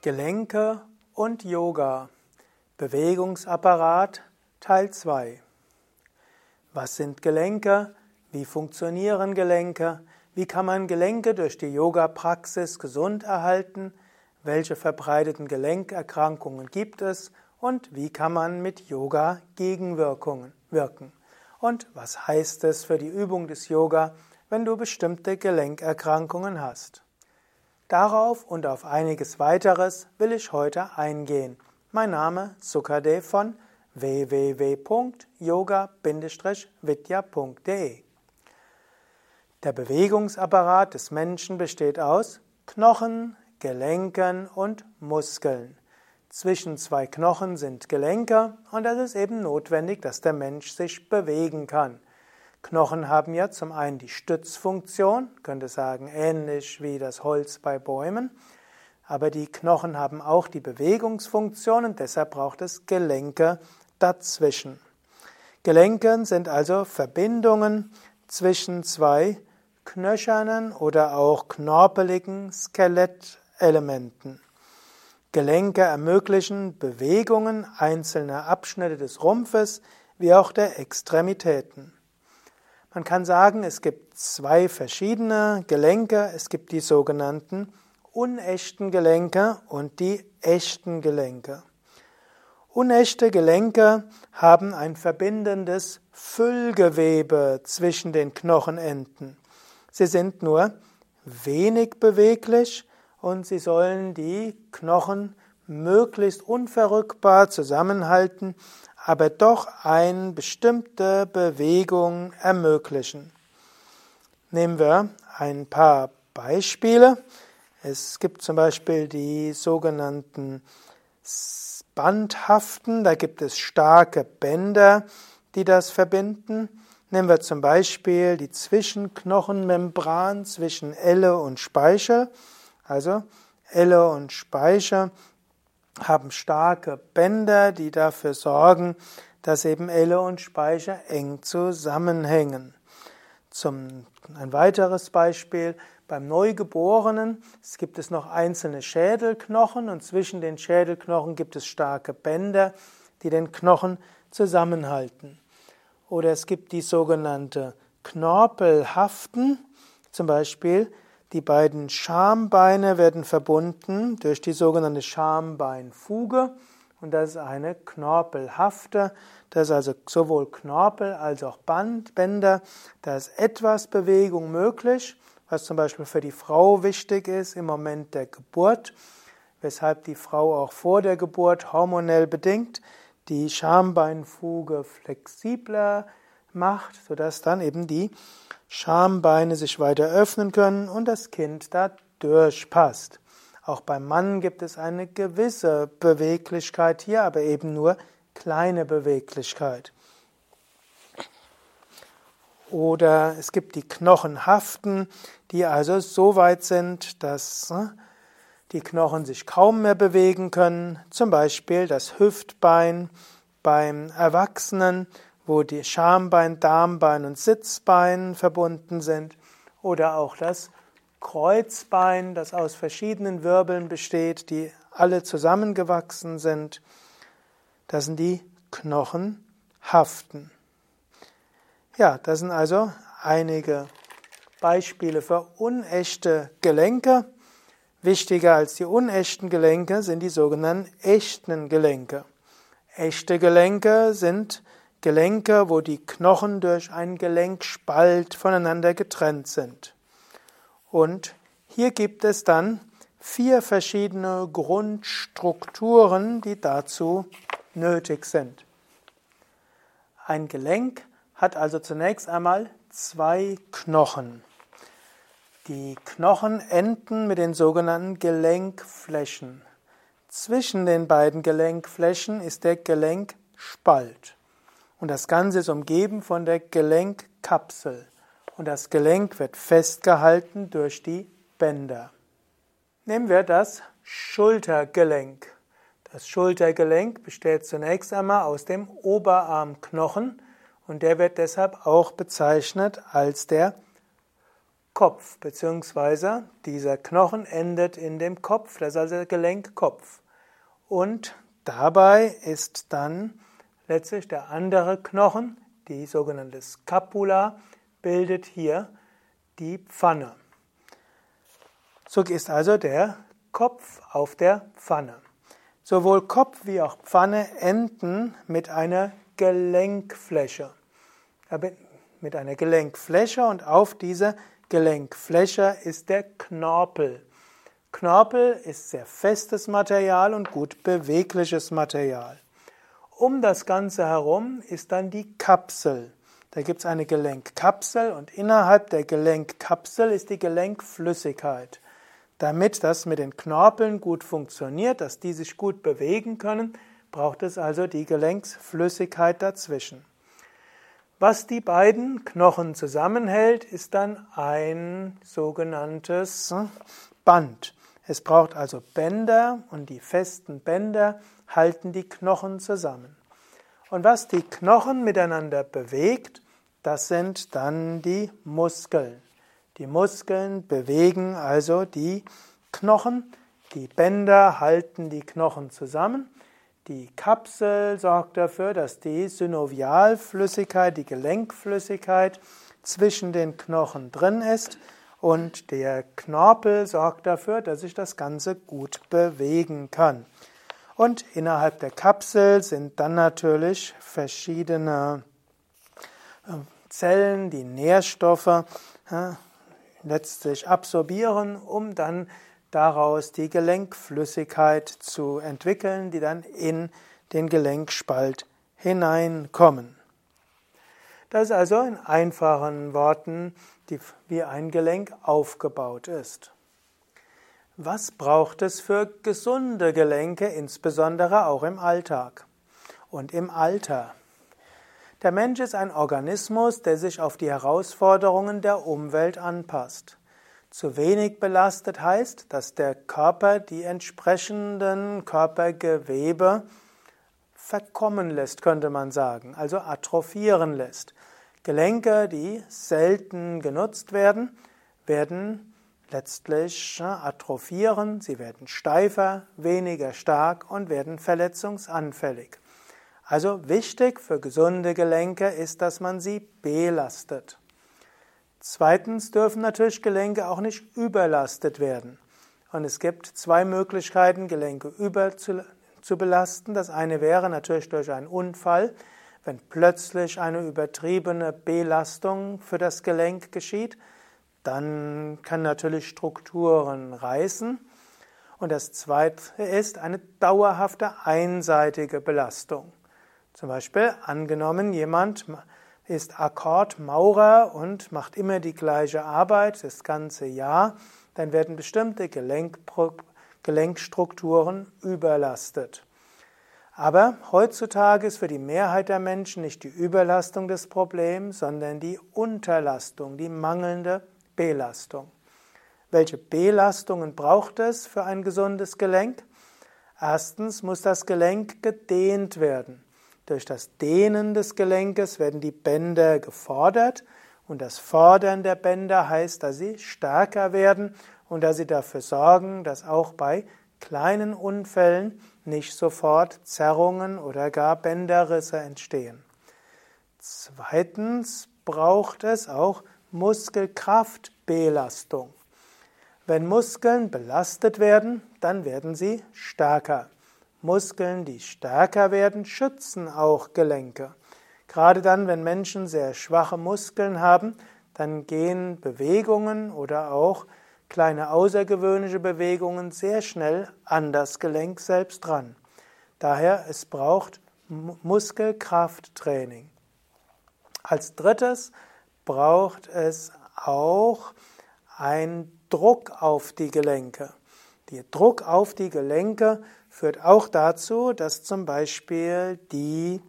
Gelenke und Yoga. Bewegungsapparat Teil 2. Was sind Gelenke? Wie funktionieren Gelenke? Wie kann man Gelenke durch die Yoga-Praxis gesund erhalten? Welche verbreiteten Gelenkerkrankungen gibt es? Und wie kann man mit Yoga Gegenwirkungen wirken? Und was heißt es für die Übung des Yoga, wenn du bestimmte Gelenkerkrankungen hast? Darauf und auf einiges weiteres will ich heute eingehen. Mein Name Sukadev von www.yoga-vidya.de Der Bewegungsapparat des Menschen besteht aus Knochen, Gelenken und Muskeln. Zwischen zwei Knochen sind Gelenke und es ist eben notwendig, dass der Mensch sich bewegen kann. Knochen haben ja zum einen die Stützfunktion, könnte sagen ähnlich wie das Holz bei Bäumen, aber die Knochen haben auch die Bewegungsfunktion und deshalb braucht es Gelenke dazwischen. Gelenke sind also Verbindungen zwischen zwei knöchernen oder auch knorpeligen Skelettelementen. Gelenke ermöglichen Bewegungen einzelner Abschnitte des Rumpfes wie auch der Extremitäten. Man kann sagen, es gibt zwei verschiedene Gelenke. Es gibt die sogenannten unechten Gelenke und die echten Gelenke. Unechte Gelenke haben ein verbindendes Füllgewebe zwischen den Knochenenden. Sie sind nur wenig beweglich und sie sollen die Knochen möglichst unverrückbar zusammenhalten, aber doch eine bestimmte Bewegung ermöglichen. Nehmen wir ein paar Beispiele. Es gibt zum Beispiel die sogenannten Bandhaften, da gibt es starke Bänder, die das verbinden. Nehmen wir zum Beispiel die Zwischenknochenmembran zwischen Elle und Speichel. Also Elle und Speicher haben starke Bänder, die dafür sorgen, dass eben Elle und Speicher eng zusammenhängen. Zum, ein weiteres Beispiel, beim Neugeborenen es gibt es noch einzelne Schädelknochen und zwischen den Schädelknochen gibt es starke Bänder, die den Knochen zusammenhalten. Oder es gibt die sogenannte Knorpelhaften, zum Beispiel die beiden Schambeine werden verbunden durch die sogenannte Schambeinfuge und das ist eine knorpelhafte, das ist also sowohl Knorpel als auch Bandbänder. Da ist etwas Bewegung möglich, was zum Beispiel für die Frau wichtig ist im Moment der Geburt, weshalb die Frau auch vor der Geburt hormonell bedingt die Schambeinfuge flexibler macht, sodass dann eben die Schambeine sich weiter öffnen können und das Kind da durchpasst. Auch beim Mann gibt es eine gewisse Beweglichkeit hier, aber eben nur kleine Beweglichkeit. Oder es gibt die Knochenhaften, die also so weit sind, dass ne, die Knochen sich kaum mehr bewegen können. Zum Beispiel das Hüftbein beim Erwachsenen wo die Schambein, Darmbein und Sitzbein verbunden sind, oder auch das Kreuzbein, das aus verschiedenen Wirbeln besteht, die alle zusammengewachsen sind. Das sind die Knochenhaften. Ja, das sind also einige Beispiele für unechte Gelenke. Wichtiger als die unechten Gelenke sind die sogenannten echten Gelenke. Echte Gelenke sind Gelenke, wo die Knochen durch einen Gelenkspalt voneinander getrennt sind. Und hier gibt es dann vier verschiedene Grundstrukturen, die dazu nötig sind. Ein Gelenk hat also zunächst einmal zwei Knochen. Die Knochen enden mit den sogenannten Gelenkflächen. Zwischen den beiden Gelenkflächen ist der Gelenkspalt. Und das Ganze ist umgeben von der Gelenkkapsel. Und das Gelenk wird festgehalten durch die Bänder. Nehmen wir das Schultergelenk. Das Schultergelenk besteht zunächst einmal aus dem Oberarmknochen und der wird deshalb auch bezeichnet als der Kopf, beziehungsweise dieser Knochen endet in dem Kopf, das ist also der Gelenkkopf. Und dabei ist dann letztlich der andere Knochen, die sogenannte Scapula, bildet hier die Pfanne. So ist also der Kopf auf der Pfanne. Sowohl Kopf wie auch Pfanne enden mit einer Gelenkfläche. Mit einer Gelenkfläche und auf dieser Gelenkfläche ist der Knorpel. Knorpel ist sehr festes Material und gut bewegliches Material. Um das Ganze herum ist dann die Kapsel. Da gibt es eine Gelenkkapsel und innerhalb der Gelenkkapsel ist die Gelenkflüssigkeit. Damit das mit den Knorpeln gut funktioniert, dass die sich gut bewegen können, braucht es also die Gelenksflüssigkeit dazwischen. Was die beiden Knochen zusammenhält, ist dann ein sogenanntes Band. Es braucht also Bänder und die festen Bänder halten die Knochen zusammen. Und was die Knochen miteinander bewegt, das sind dann die Muskeln. Die Muskeln bewegen also die Knochen, die Bänder halten die Knochen zusammen, die Kapsel sorgt dafür, dass die Synovialflüssigkeit, die Gelenkflüssigkeit zwischen den Knochen drin ist und der Knorpel sorgt dafür, dass sich das Ganze gut bewegen kann. Und innerhalb der Kapsel sind dann natürlich verschiedene äh, Zellen, die Nährstoffe letztlich absorbieren, um dann daraus die Gelenkflüssigkeit zu entwickeln, die dann in den Gelenkspalt hineinkommen. Das ist also in einfachen Worten, wie ein Gelenk aufgebaut ist. Was braucht es für gesunde Gelenke, insbesondere auch im Alltag und im Alter? Der Mensch ist ein Organismus, der sich auf die Herausforderungen der Umwelt anpasst. Zu wenig belastet heißt, dass der Körper die entsprechenden Körpergewebe verkommen lässt, könnte man sagen, also atrophieren lässt. Gelenke, die selten genutzt werden, werden letztlich atrophieren, sie werden steifer, weniger stark und werden verletzungsanfällig. Also wichtig für gesunde Gelenke ist, dass man sie belastet. Zweitens dürfen natürlich Gelenke auch nicht überlastet werden. Und es gibt zwei Möglichkeiten, Gelenke über zu, belasten. Das eine wäre natürlich durch einen Unfall, wenn plötzlich eine übertriebene Belastung für das Gelenk geschieht, dann kann natürlich Strukturen reißen. Und das zweite ist eine dauerhafte einseitige Belastung. Zum Beispiel angenommen, jemand ist Akkordmaurer und macht immer die gleiche Arbeit das ganze Jahr, dann werden bestimmte Gelenk, Gelenkstrukturen überlastet. Aber heutzutage ist für die Mehrheit der Menschen nicht die Überlastung des Problems, sondern die Unterlastung, die mangelnde Belastung. Welche Belastungen braucht es für ein gesundes Gelenk? Erstens muss das Gelenk gedehnt werden. Durch das Dehnen des Gelenkes werden die Bänder gefordert und das Fordern der Bänder heißt, dass sie stärker werden und dass sie dafür sorgen, dass auch bei kleinen Unfällen nicht sofort Zerrungen oder gar Bänderrisse entstehen. Zweitens braucht es auch Muskelkraftbelastung. Wenn Muskeln belastet werden, dann werden sie stärker. Muskeln, die stärker werden, schützen auch Gelenke. Gerade dann, wenn Menschen sehr schwache Muskeln haben, dann gehen Bewegungen oder auch kleine außergewöhnliche Bewegungen sehr schnell an das Gelenk selbst dran. Daher es braucht Muskelkrafttraining. Als drittes braucht es auch ein Druck auf die Gelenke. Der Druck auf die Gelenke führt auch dazu, dass zum Beispiel die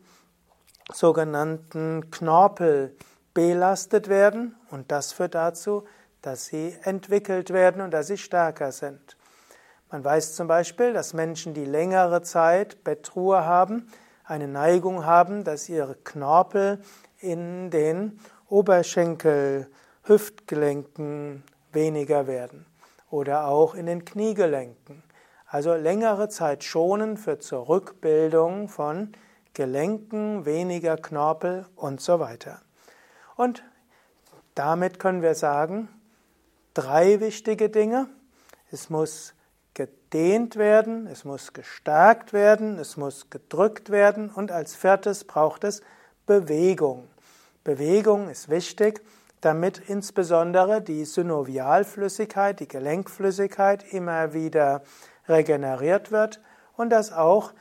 sogenannten Knorpel belastet werden und das führt dazu, dass sie entwickelt werden und dass sie stärker sind. Man weiß zum Beispiel, dass Menschen, die längere Zeit Bettruhe haben, eine Neigung haben, dass ihre Knorpel in den Oberschenkelhöhlen Hüftgelenken weniger werden oder auch in den Kniegelenken. Also längere Zeit schonen für zur Rückbildung von Gelenken, weniger Knorpel und so weiter. Und damit können wir sagen, drei wichtige Dinge. Es muss gedehnt werden, es muss gestärkt werden, es muss gedrückt werden und als viertes braucht es Bewegung. Bewegung ist wichtig, damit insbesondere die Synovialflüssigkeit, die Gelenkflüssigkeit immer wieder regeneriert wird und dass auch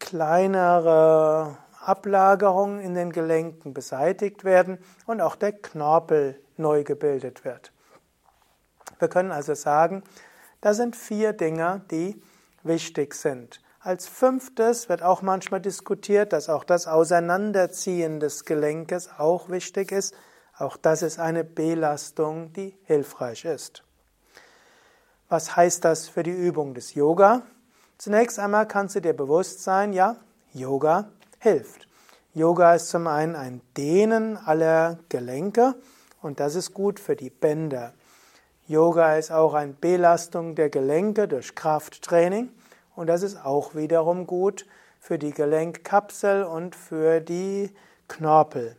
kleinere Ablagerungen in den Gelenken beseitigt werden und auch der Knorpel neu gebildet wird. Wir können also sagen, da sind vier Dinge, die wichtig sind. Als fünftes wird auch manchmal diskutiert, dass auch das Auseinanderziehen des Gelenkes auch wichtig ist. Auch das ist eine Belastung, die hilfreich ist. Was heißt das für die Übung des Yoga? Zunächst einmal kannst du dir bewusst sein, ja, Yoga hilft. Yoga ist zum einen ein Dehnen aller Gelenke und das ist gut für die Bänder. Yoga ist auch eine Belastung der Gelenke durch Krafttraining und das ist auch wiederum gut für die Gelenkkapsel und für die Knorpel.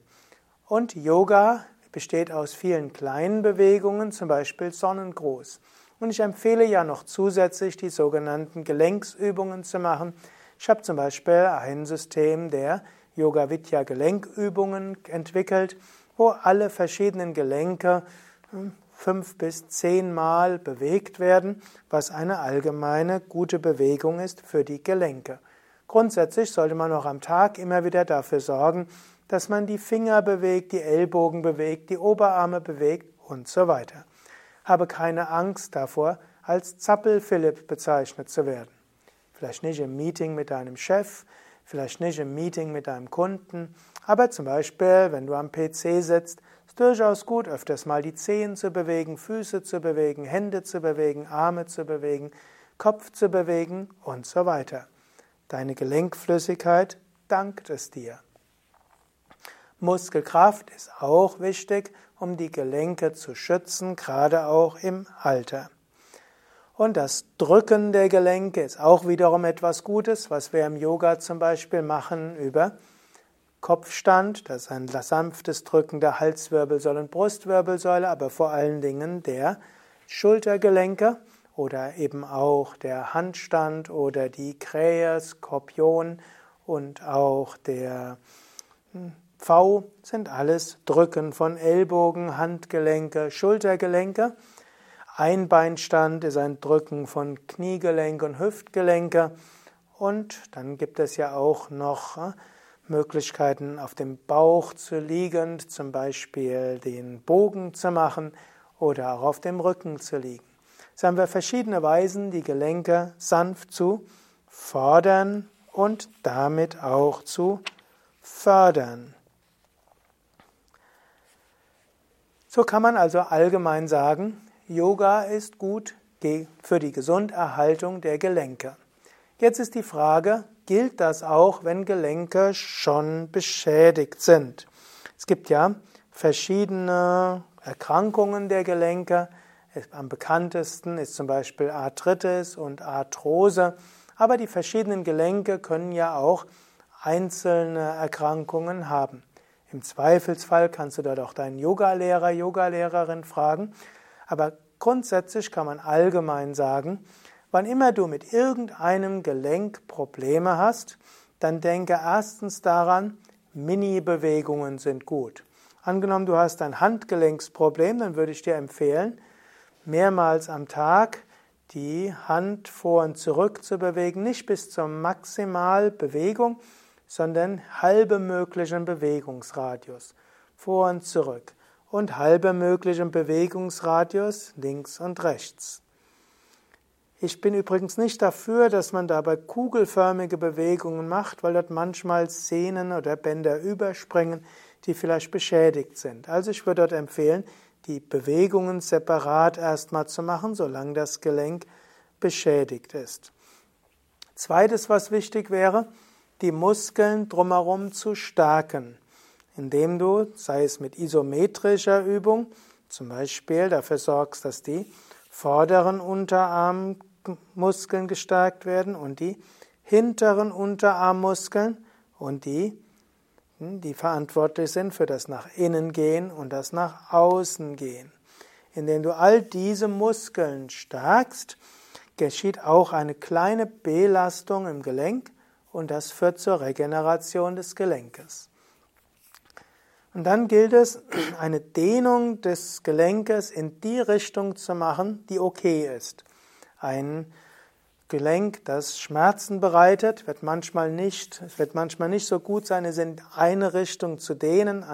Und Yoga besteht aus vielen kleinen Bewegungen, zum Beispiel Sonnengruß. Und ich empfehle ja noch zusätzlich die sogenannten Gelenksübungen zu machen. Ich habe zum Beispiel ein System der Yoga Vidya Gelenkübungen entwickelt, wo alle verschiedenen Gelenke hm, fünf bis zehnmal bewegt werden, was eine allgemeine gute Bewegung ist für die Gelenke. Grundsätzlich sollte man auch am Tag immer wieder dafür sorgen, dass man die Finger bewegt, die Ellbogen bewegt, die Oberarme bewegt und so weiter. Habe keine Angst davor, als Zappel-Philipp bezeichnet zu werden. Vielleicht nicht im Meeting mit deinem Chef, vielleicht nicht im Meeting mit deinem Kunden, aber zum Beispiel, wenn du am PC sitzt, durchaus gut, öfters mal die Zehen zu bewegen, Füße zu bewegen, Hände zu bewegen, Arme zu bewegen, Kopf zu bewegen und so weiter. Deine Gelenkflüssigkeit dankt es dir. Muskelkraft ist auch wichtig, um die Gelenke zu schützen, gerade auch im Alter. Und das Drücken der Gelenke ist auch wiederum etwas Gutes, was wir im Yoga zum Beispiel machen über Kopfstand, das ist ein sanftes Drücken der Halswirbelsäule und Brustwirbelsäule, aber vor allen Dingen der Schultergelenke oder eben auch der Handstand oder die Krähe, Skorpion und auch der hm, V sind alles Drücken von Ellbogen, Handgelenke, Schultergelenke. Einbeinstand ist ein Drücken von Kniegelenke und Hüftgelenke. Und dann gibt es ja auch noch äh, Möglichkeiten, auf dem Bauch zu liegen, zum Beispiel den Bogen zu machen oder auch auf dem Rücken zu liegen. Jetzt haben wir verschiedene Weisen, die Gelenke sanft zu fordern und damit auch zu fördern. So kann man also allgemein sagen, Yoga ist gut für die Gesunderhaltung der Gelenke. Jetzt ist die Frage, gilt das auch, wenn Gelenke schon beschädigt sind? Es gibt ja verschiedene Erkrankungen der Gelenke. Am bekanntesten ist zum Beispiel Arthritis und Arthrose. Aber die verschiedenen Gelenke können ja auch einzelne Erkrankungen haben. Im Zweifelsfall kannst du dort auch deinen Yogalehrer, Yogalehrerin fragen. Aber grundsätzlich kann man allgemein sagen, wann immer du mit irgendeinem Gelenk Probleme hast, dann denke erstens daran, Mini-Bewegungen sind gut. Angenommen, du hast ein Handgelenksproblem, dann würde ich dir empfehlen, mehrmals am Tag die Hand vor und zurück zu bewegen, nicht bis zur Maximalbewegung, sondern halbe möglichen Bewegungsradius vor und zurück und halbe möglichen Bewegungsradius links und rechts. Ich bin übrigens nicht dafür, dass man dabei kugelförmige Bewegungen macht, weil dort manchmal Sehnen oder Bänder überspringen, die vielleicht beschädigt sind. Also ich würde dort empfehlen, die Bewegungen separat erstmal zu machen, solange das Gelenk beschädigt ist. Zweites, was wichtig wäre, die Muskeln drumherum zu stärken, indem du, sei es mit isometrischer Übung, zum Beispiel dafür sorgst, dass die vorderen Unterarmmuskeln gestärkt werden und die hinteren Unterarmmuskeln und die, hm, die verantwortlich sind für das nach innen gehen und das nach außen gehen. Indem du all diese Muskeln stärkst, geschieht auch eine kleine Belastung im Gelenk und das führt zur Regeneration des Gelenkes. Und dann gilt es, eine Dehnung des Gelenkes in die Richtung zu machen, die okay ist. Ein Gelenk, das Schmerzen bereitet, wird manchmal nicht, es wird manchmal nicht so gut sein, es in eine Richtung zu dehnen.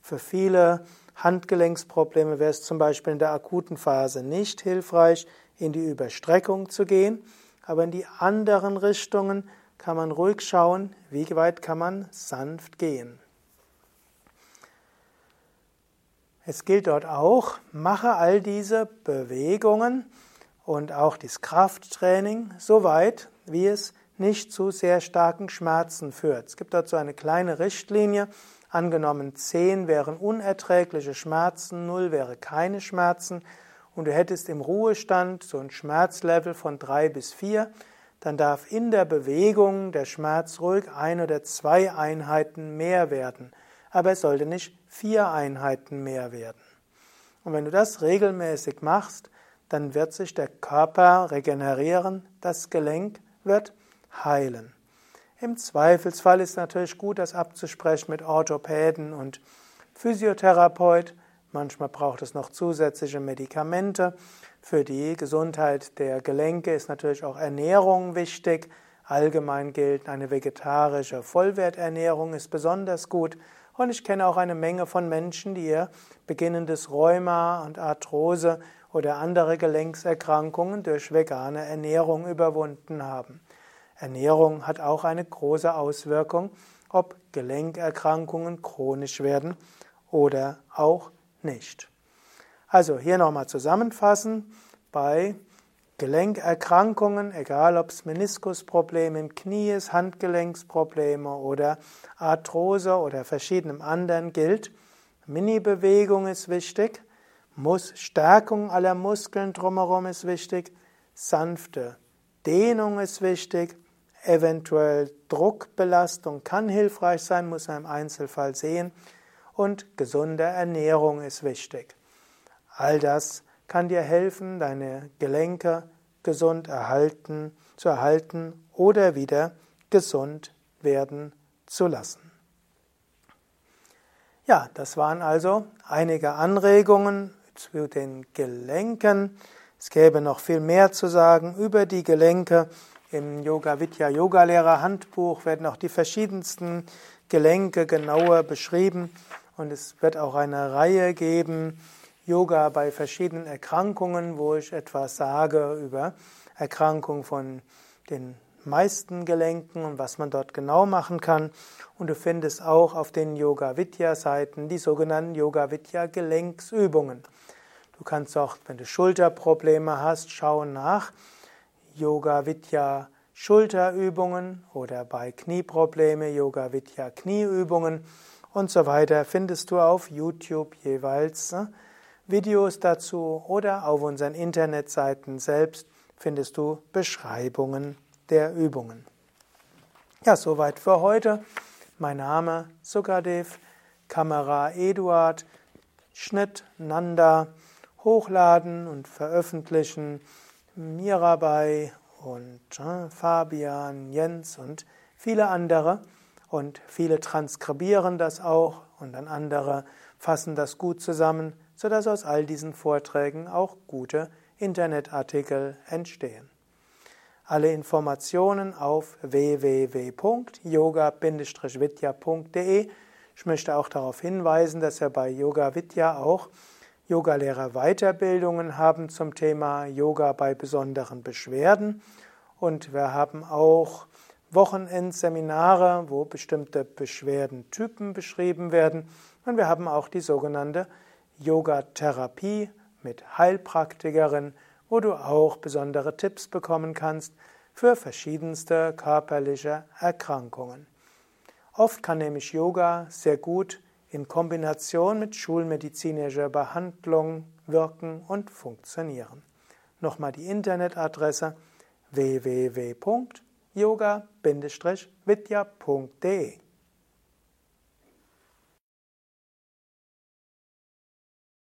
Für viele Handgelenksprobleme wäre es zum Beispiel in der akuten Phase nicht hilfreich, in die Überstreckung zu gehen, aber in die anderen Richtungen kann man ruhig schauen, wie weit kann man sanft gehen. Es gilt dort auch, mache all diese Bewegungen und auch das Krafttraining so weit, wie es nicht zu sehr starken Schmerzen führt. Es gibt so eine kleine Richtlinie. Angenommen 10 wären unerträgliche Schmerzen, 0 wäre keine Schmerzen und du hättest im Ruhestand so ein Schmerzlevel von 3 bis 4, dann darf in der Bewegung der Schmerz ruhig ein oder zwei Einheiten mehr werden aber es sollte nicht vier Einheiten mehr werden. Und wenn du das regelmäßig machst, dann wird sich der Körper regenerieren, das Gelenk wird heilen. Im Zweifelsfall ist natürlich gut, das abzusprechen mit Orthopäden und Physiotherapeut. Manchmal braucht es noch zusätzliche Medikamente. Für die Gesundheit der Gelenke ist natürlich auch Ernährung wichtig. Allgemein gilt, eine vegetarische Vollwerternährung ist besonders gut und ich kenne auch eine Menge von Menschen, die ihr beginnendes Rheuma und Arthrose oder andere Gelenkserkrankungen durch vegane Ernährung überwunden haben. Ernährung hat auch eine große Auswirkung, ob Gelenkerkrankungen chronisch werden oder auch nicht. Also hier nochmal zusammenfassen. Bei Gelenkerkrankungen, egal ob es Meniskusprobleme im Knie ist, Handgelenksprobleme oder Arthrose oder verschiedenem anderen gilt, Mini-Bewegung ist wichtig, Mus Stärkung aller Muskeln drumherum ist wichtig, sanfte Dehnung ist wichtig, eventuell Druckbelastung kann hilfreich sein, muss man im Einzelfall sehen und gesunde Ernährung ist wichtig. All das kann dir helfen, deine Gelenke gesund erhalten, zu erhalten oder wieder gesund werden zu lassen. Ja, das waren also einige Anregungen zu den Gelenken. Es gäbe noch viel mehr zu sagen über die Gelenke. Im Yoga Vidya Yoga Lehrer Handbuch werden auch die verschiedensten Gelenke genauer beschrieben und es wird auch eine Reihe geben, Yoga bei verschiedenen Erkrankungen, wo ich etwas sage über Erkrankungen von den meisten Gelenken und was man dort genau machen kann. Und du findest auch auf den Yoga Vidya Seiten die sogenannten Yoga Vidya Gelenksübungen. Du kannst auch, wenn du Schulterprobleme hast, schauen nach Yoga Vidya Schulterübungen oder bei Knieprobleme Yoga Vidya Knieübungen und so weiter findest du auf YouTube jeweils ne? Videos dazu oder auf unseren Internetseiten selbst findest du Beschreibungen der Übungen. Ja, soweit für heute. Mein Name Sukadev, Kamera Eduard, Schnitt Nanda, Hochladen und Veröffentlichen Mirabai und äh, Fabian, Jens und viele andere. Und viele transkribieren das auch und dann andere fassen das gut zusammen sodass aus all diesen Vorträgen auch gute Internetartikel entstehen. Alle Informationen auf www.yoga-vidya.de. Ich möchte auch darauf hinweisen, dass wir bei Yoga Vidya auch Yogalehrer Weiterbildungen haben zum Thema Yoga bei besonderen Beschwerden und wir haben auch Wochenendseminare, wo bestimmte Beschwerdentypen beschrieben werden und wir haben auch die sogenannte Yoga-Therapie mit Heilpraktikerin, wo du auch besondere Tipps bekommen kannst für verschiedenste körperliche Erkrankungen. Oft kann nämlich Yoga sehr gut in Kombination mit schulmedizinischer Behandlung wirken und funktionieren. Nochmal die Internetadresse www.yoga-vidya.de